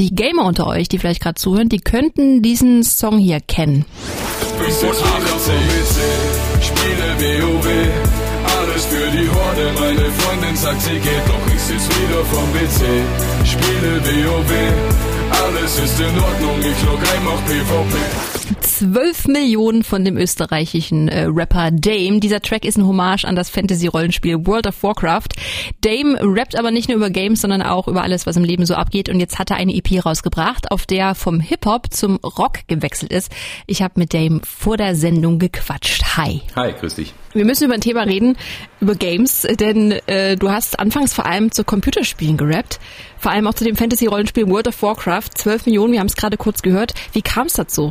Die Gamer unter euch, die vielleicht gerade zuhören, die könnten diesen Song hier kennen. Meine Freundin sagt, sie geht, doch ich sitz wieder vom PC, spiele WoW. Alles ist in Ordnung, ich log ein, mach PvP. 12 Millionen von dem österreichischen äh, Rapper Dame. Dieser Track ist ein Hommage an das Fantasy-Rollenspiel World of Warcraft. Dame rappt aber nicht nur über Games, sondern auch über alles, was im Leben so abgeht. Und jetzt hat er eine EP rausgebracht, auf der vom Hip-Hop zum Rock gewechselt ist. Ich habe mit Dame vor der Sendung gequatscht. Hi. Hi, grüß dich. Wir müssen über ein Thema reden, über Games, denn äh, du hast anfangs vor allem zu Computerspielen gerappt, vor allem auch zu dem Fantasy-Rollenspiel World of Warcraft. 12 Millionen, wir haben es gerade kurz gehört. Wie kam es dazu?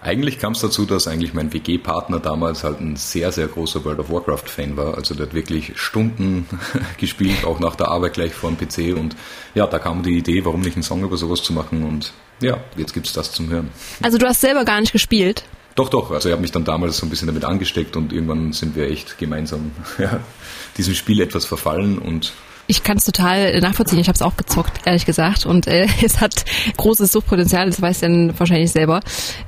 Eigentlich kam es dazu, dass eigentlich mein WG-Partner damals halt ein sehr, sehr großer World of Warcraft-Fan war. Also der hat wirklich Stunden gespielt, auch nach der Arbeit gleich vor dem PC. Und ja, da kam die Idee, warum nicht einen Song über sowas zu machen. Und ja, jetzt gibt's das zum Hören. Also du hast selber gar nicht gespielt? Doch, doch. Also ich habe mich dann damals so ein bisschen damit angesteckt und irgendwann sind wir echt gemeinsam ja, diesem Spiel etwas verfallen und ich kann es total nachvollziehen. Ich habe es auch gezockt, ehrlich gesagt. Und äh, es hat großes Suchtpotenzial, das weiß dann wahrscheinlich selber.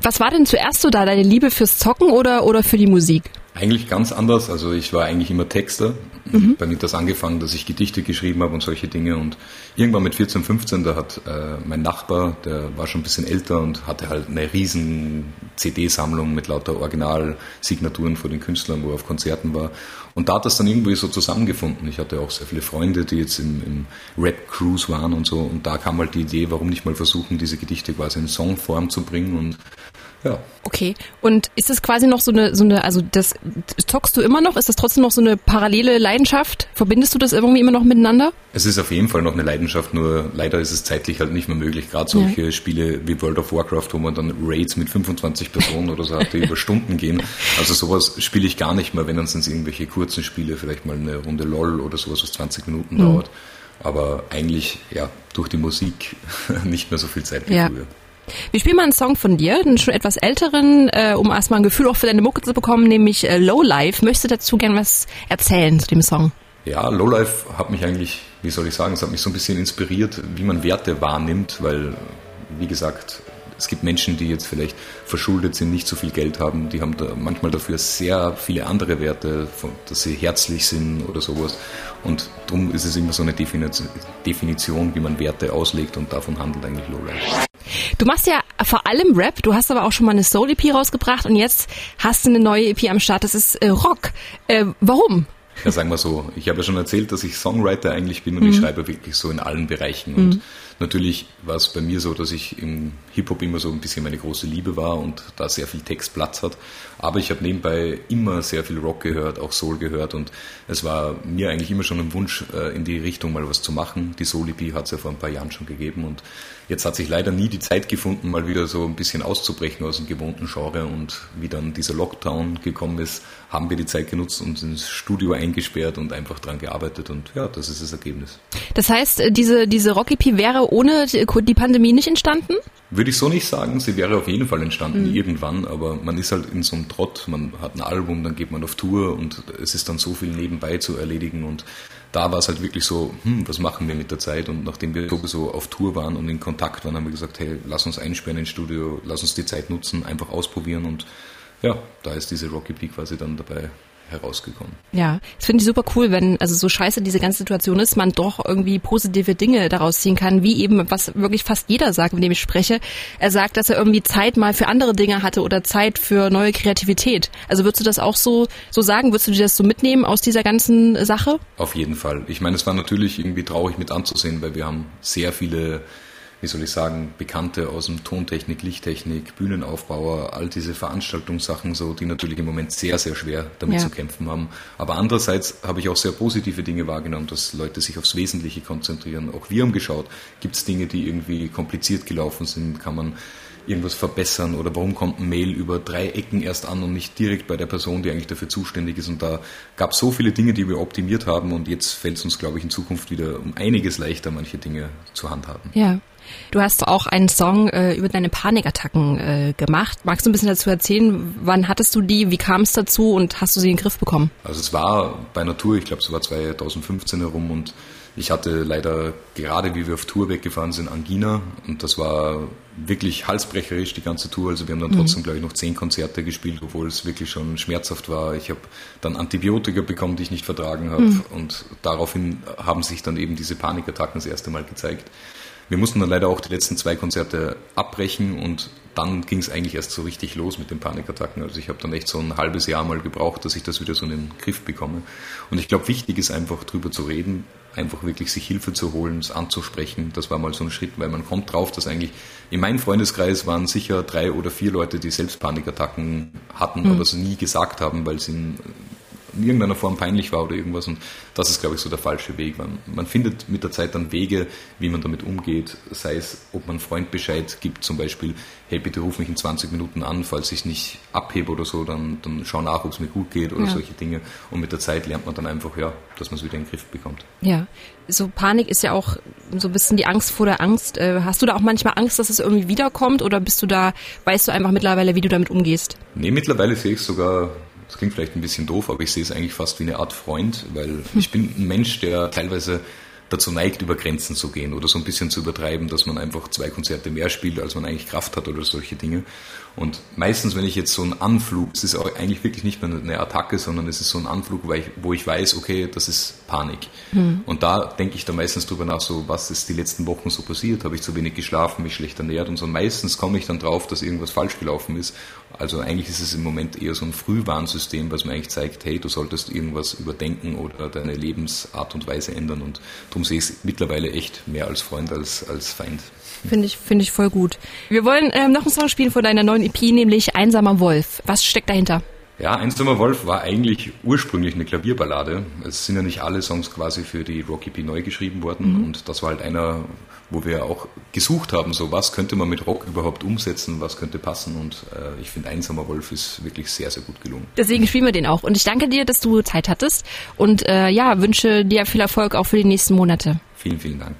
Was war denn zuerst so da, deine Liebe fürs Zocken oder, oder für die Musik? Eigentlich ganz anders. Also ich war eigentlich immer Texter. Mhm. Bei mir hat das angefangen, dass ich Gedichte geschrieben habe und solche Dinge. Und irgendwann mit 14, 15, da hat äh, mein Nachbar, der war schon ein bisschen älter und hatte halt eine riesen CD-Sammlung mit lauter Originalsignaturen von den Künstlern, wo er auf Konzerten war. Und da hat das dann irgendwie so zusammengefunden. Ich hatte auch sehr viele Freunde, die jetzt im, im Rap-Cruise waren und so. Und da kam halt die Idee, warum nicht mal versuchen, diese Gedichte quasi in Songform zu bringen. Und ja. Okay. Und ist das quasi noch so eine, so eine, also das zockst du immer noch? Ist das trotzdem noch so eine parallele Leidenschaft? Verbindest du das irgendwie immer noch miteinander? Es ist auf jeden Fall noch eine Leidenschaft, nur leider ist es zeitlich halt nicht mehr möglich. Gerade solche ja. Spiele wie World of Warcraft, wo man dann Raids mit 25 Personen oder so hat, die über Stunden gehen. Also sowas spiele ich gar nicht mehr, wenn dann sind es irgendwelche kurzen Spiele, vielleicht mal eine Runde LOL oder sowas, was 20 Minuten mhm. dauert. Aber eigentlich, ja, durch die Musik nicht mehr so viel Zeit wie ja. früher. Wir spielen mal einen Song von dir, einen schon etwas älteren, äh, um erstmal ein Gefühl auch für deine Mucke zu bekommen, nämlich äh, Low Life. Möchtest du dazu gern was erzählen zu dem Song? Ja, Lowlife hat mich eigentlich, wie soll ich sagen, es hat mich so ein bisschen inspiriert, wie man Werte wahrnimmt, weil, wie gesagt, es gibt Menschen, die jetzt vielleicht verschuldet sind, nicht so viel Geld haben, die haben da manchmal dafür sehr viele andere Werte, dass sie herzlich sind oder sowas. Und darum ist es immer so eine Definition, wie man Werte auslegt und davon handelt eigentlich Lowlife. Du machst ja vor allem Rap, du hast aber auch schon mal eine Soul-EP rausgebracht und jetzt hast du eine neue EP am Start, das ist äh, Rock. Äh, warum? Ja, sagen wir so, ich habe ja schon erzählt, dass ich Songwriter eigentlich bin und mhm. ich schreibe wirklich so in allen Bereichen. Und mhm. natürlich war es bei mir so, dass ich im Hip-Hop immer so ein bisschen meine große Liebe war und da sehr viel Text Platz hat. Aber ich habe nebenbei immer sehr viel Rock gehört, auch Soul gehört und es war mir eigentlich immer schon ein Wunsch, äh, in die Richtung mal was zu machen. Die Soul-EP hat es ja vor ein paar Jahren schon gegeben und jetzt hat sich leider nie die Zeit gefunden, mal wieder so ein bisschen auszubrechen aus dem gewohnten Genre und wie dann dieser Lockdown gekommen ist, haben wir die Zeit genutzt und ins Studio eingesperrt und einfach dran gearbeitet und ja, das ist das Ergebnis. Das heißt, diese, diese Rock-EP wäre ohne die Pandemie nicht entstanden? Würde ich so nicht sagen. Sie wäre auf jeden Fall entstanden mhm. irgendwann, aber man ist halt in so einem Trott. Man hat ein Album, dann geht man auf Tour und es ist dann so viel nebenbei zu erledigen und da war es halt wirklich so, hm, was machen wir mit der Zeit? Und nachdem wir sowieso auf Tour waren und in Kontakt waren, haben wir gesagt, hey, lass uns einsperren ins Studio, lass uns die Zeit nutzen, einfach ausprobieren und ja, da ist diese Rocky Peak quasi dann dabei herausgekommen. Ja, das finde ich super cool, wenn, also so scheiße diese ganze Situation ist, man doch irgendwie positive Dinge daraus ziehen kann, wie eben, was wirklich fast jeder sagt, mit dem ich spreche. Er sagt, dass er irgendwie Zeit mal für andere Dinge hatte oder Zeit für neue Kreativität. Also würdest du das auch so, so sagen? Würdest du dir das so mitnehmen aus dieser ganzen Sache? Auf jeden Fall. Ich meine, es war natürlich irgendwie traurig mit anzusehen, weil wir haben sehr viele wie soll ich sagen, Bekannte aus dem Tontechnik, Lichttechnik, Bühnenaufbauer, all diese Veranstaltungssachen so, die natürlich im Moment sehr, sehr schwer damit ja. zu kämpfen haben. Aber andererseits habe ich auch sehr positive Dinge wahrgenommen, dass Leute sich aufs Wesentliche konzentrieren. Auch wir haben geschaut, gibt es Dinge, die irgendwie kompliziert gelaufen sind, kann man irgendwas verbessern oder warum kommt ein Mail über drei Ecken erst an und nicht direkt bei der Person, die eigentlich dafür zuständig ist. Und da gab es so viele Dinge, die wir optimiert haben und jetzt fällt es uns, glaube ich, in Zukunft wieder um einiges leichter, manche Dinge zu handhaben. Ja. Du hast auch einen Song äh, über deine Panikattacken äh, gemacht. Magst du ein bisschen dazu erzählen? Wann hattest du die? Wie kam es dazu und hast du sie in den Griff bekommen? Also es war bei Natur, ich glaube es war 2015 herum und Ich hatte leider gerade, wie wir auf Tour weggefahren sind, Angina und das war wirklich halsbrecherisch die ganze Tour. Also wir haben dann mhm. trotzdem, glaube ich, noch zehn Konzerte gespielt, obwohl es wirklich schon schmerzhaft war. Ich habe dann Antibiotika bekommen, die ich nicht vertragen habe mhm. und daraufhin haben sich dann eben diese Panikattacken das erste Mal gezeigt. Wir mussten dann leider auch die letzten zwei Konzerte abbrechen und dann ging es eigentlich erst so richtig los mit den Panikattacken. Also ich habe dann echt so ein halbes Jahr mal gebraucht, dass ich das wieder so in den Griff bekomme. Und ich glaube, wichtig ist einfach drüber zu reden, einfach wirklich sich Hilfe zu holen, es anzusprechen. Das war mal so ein Schritt, weil man kommt drauf, dass eigentlich in meinem Freundeskreis waren sicher drei oder vier Leute, die selbst Panikattacken hatten, mhm. aber es nie gesagt haben, weil sie in irgendeiner Form peinlich war oder irgendwas. Und das ist, glaube ich, so der falsche Weg. Man, man findet mit der Zeit dann Wege, wie man damit umgeht. Sei es, ob man Freund Bescheid gibt, zum Beispiel, hey, bitte ruf mich in 20 Minuten an, falls ich nicht abhebe oder so, dann, dann schau nach, ob es mir gut geht oder ja. solche Dinge. Und mit der Zeit lernt man dann einfach, ja, dass man es wieder in den Griff bekommt. Ja, so Panik ist ja auch so ein bisschen die Angst vor der Angst. Äh, hast du da auch manchmal Angst, dass es irgendwie wiederkommt oder bist du da, weißt du einfach mittlerweile, wie du damit umgehst? Nee, mittlerweile sehe ich es sogar das klingt vielleicht ein bisschen doof, aber ich sehe es eigentlich fast wie eine Art Freund, weil ich bin ein Mensch, der teilweise dazu neigt, über Grenzen zu gehen oder so ein bisschen zu übertreiben, dass man einfach zwei Konzerte mehr spielt, als man eigentlich Kraft hat oder solche Dinge. Und meistens, wenn ich jetzt so einen Anflug, es ist auch eigentlich wirklich nicht mehr eine Attacke, sondern es ist so ein Anflug, wo ich weiß, okay, das ist Panik. Mhm. Und da denke ich dann meistens drüber nach, so, was ist die letzten Wochen so passiert? Habe ich zu wenig geschlafen, mich schlecht ernährt und so. Und meistens komme ich dann drauf, dass irgendwas falsch gelaufen ist. Also eigentlich ist es im Moment eher so ein Frühwarnsystem, was mir eigentlich zeigt, hey, du solltest irgendwas überdenken oder deine Lebensart und Weise ändern. Und darum sehe ich es mittlerweile echt mehr als Freund als als Feind. Finde ich, finde ich voll gut. Wir wollen ähm, noch einen Song spielen von deiner neuen EP, nämlich Einsamer Wolf. Was steckt dahinter? Ja, Einsamer Wolf war eigentlich ursprünglich eine Klavierballade. Es sind ja nicht alle Songs quasi für die Rock EP neu geschrieben worden mhm. und das war halt einer, wo wir auch gesucht haben, so was könnte man mit Rock überhaupt umsetzen, was könnte passen und äh, ich finde Einsamer Wolf ist wirklich sehr, sehr gut gelungen. Deswegen spielen wir den auch und ich danke dir, dass du Zeit hattest und äh, ja, wünsche dir viel Erfolg auch für die nächsten Monate. Vielen, vielen Dank.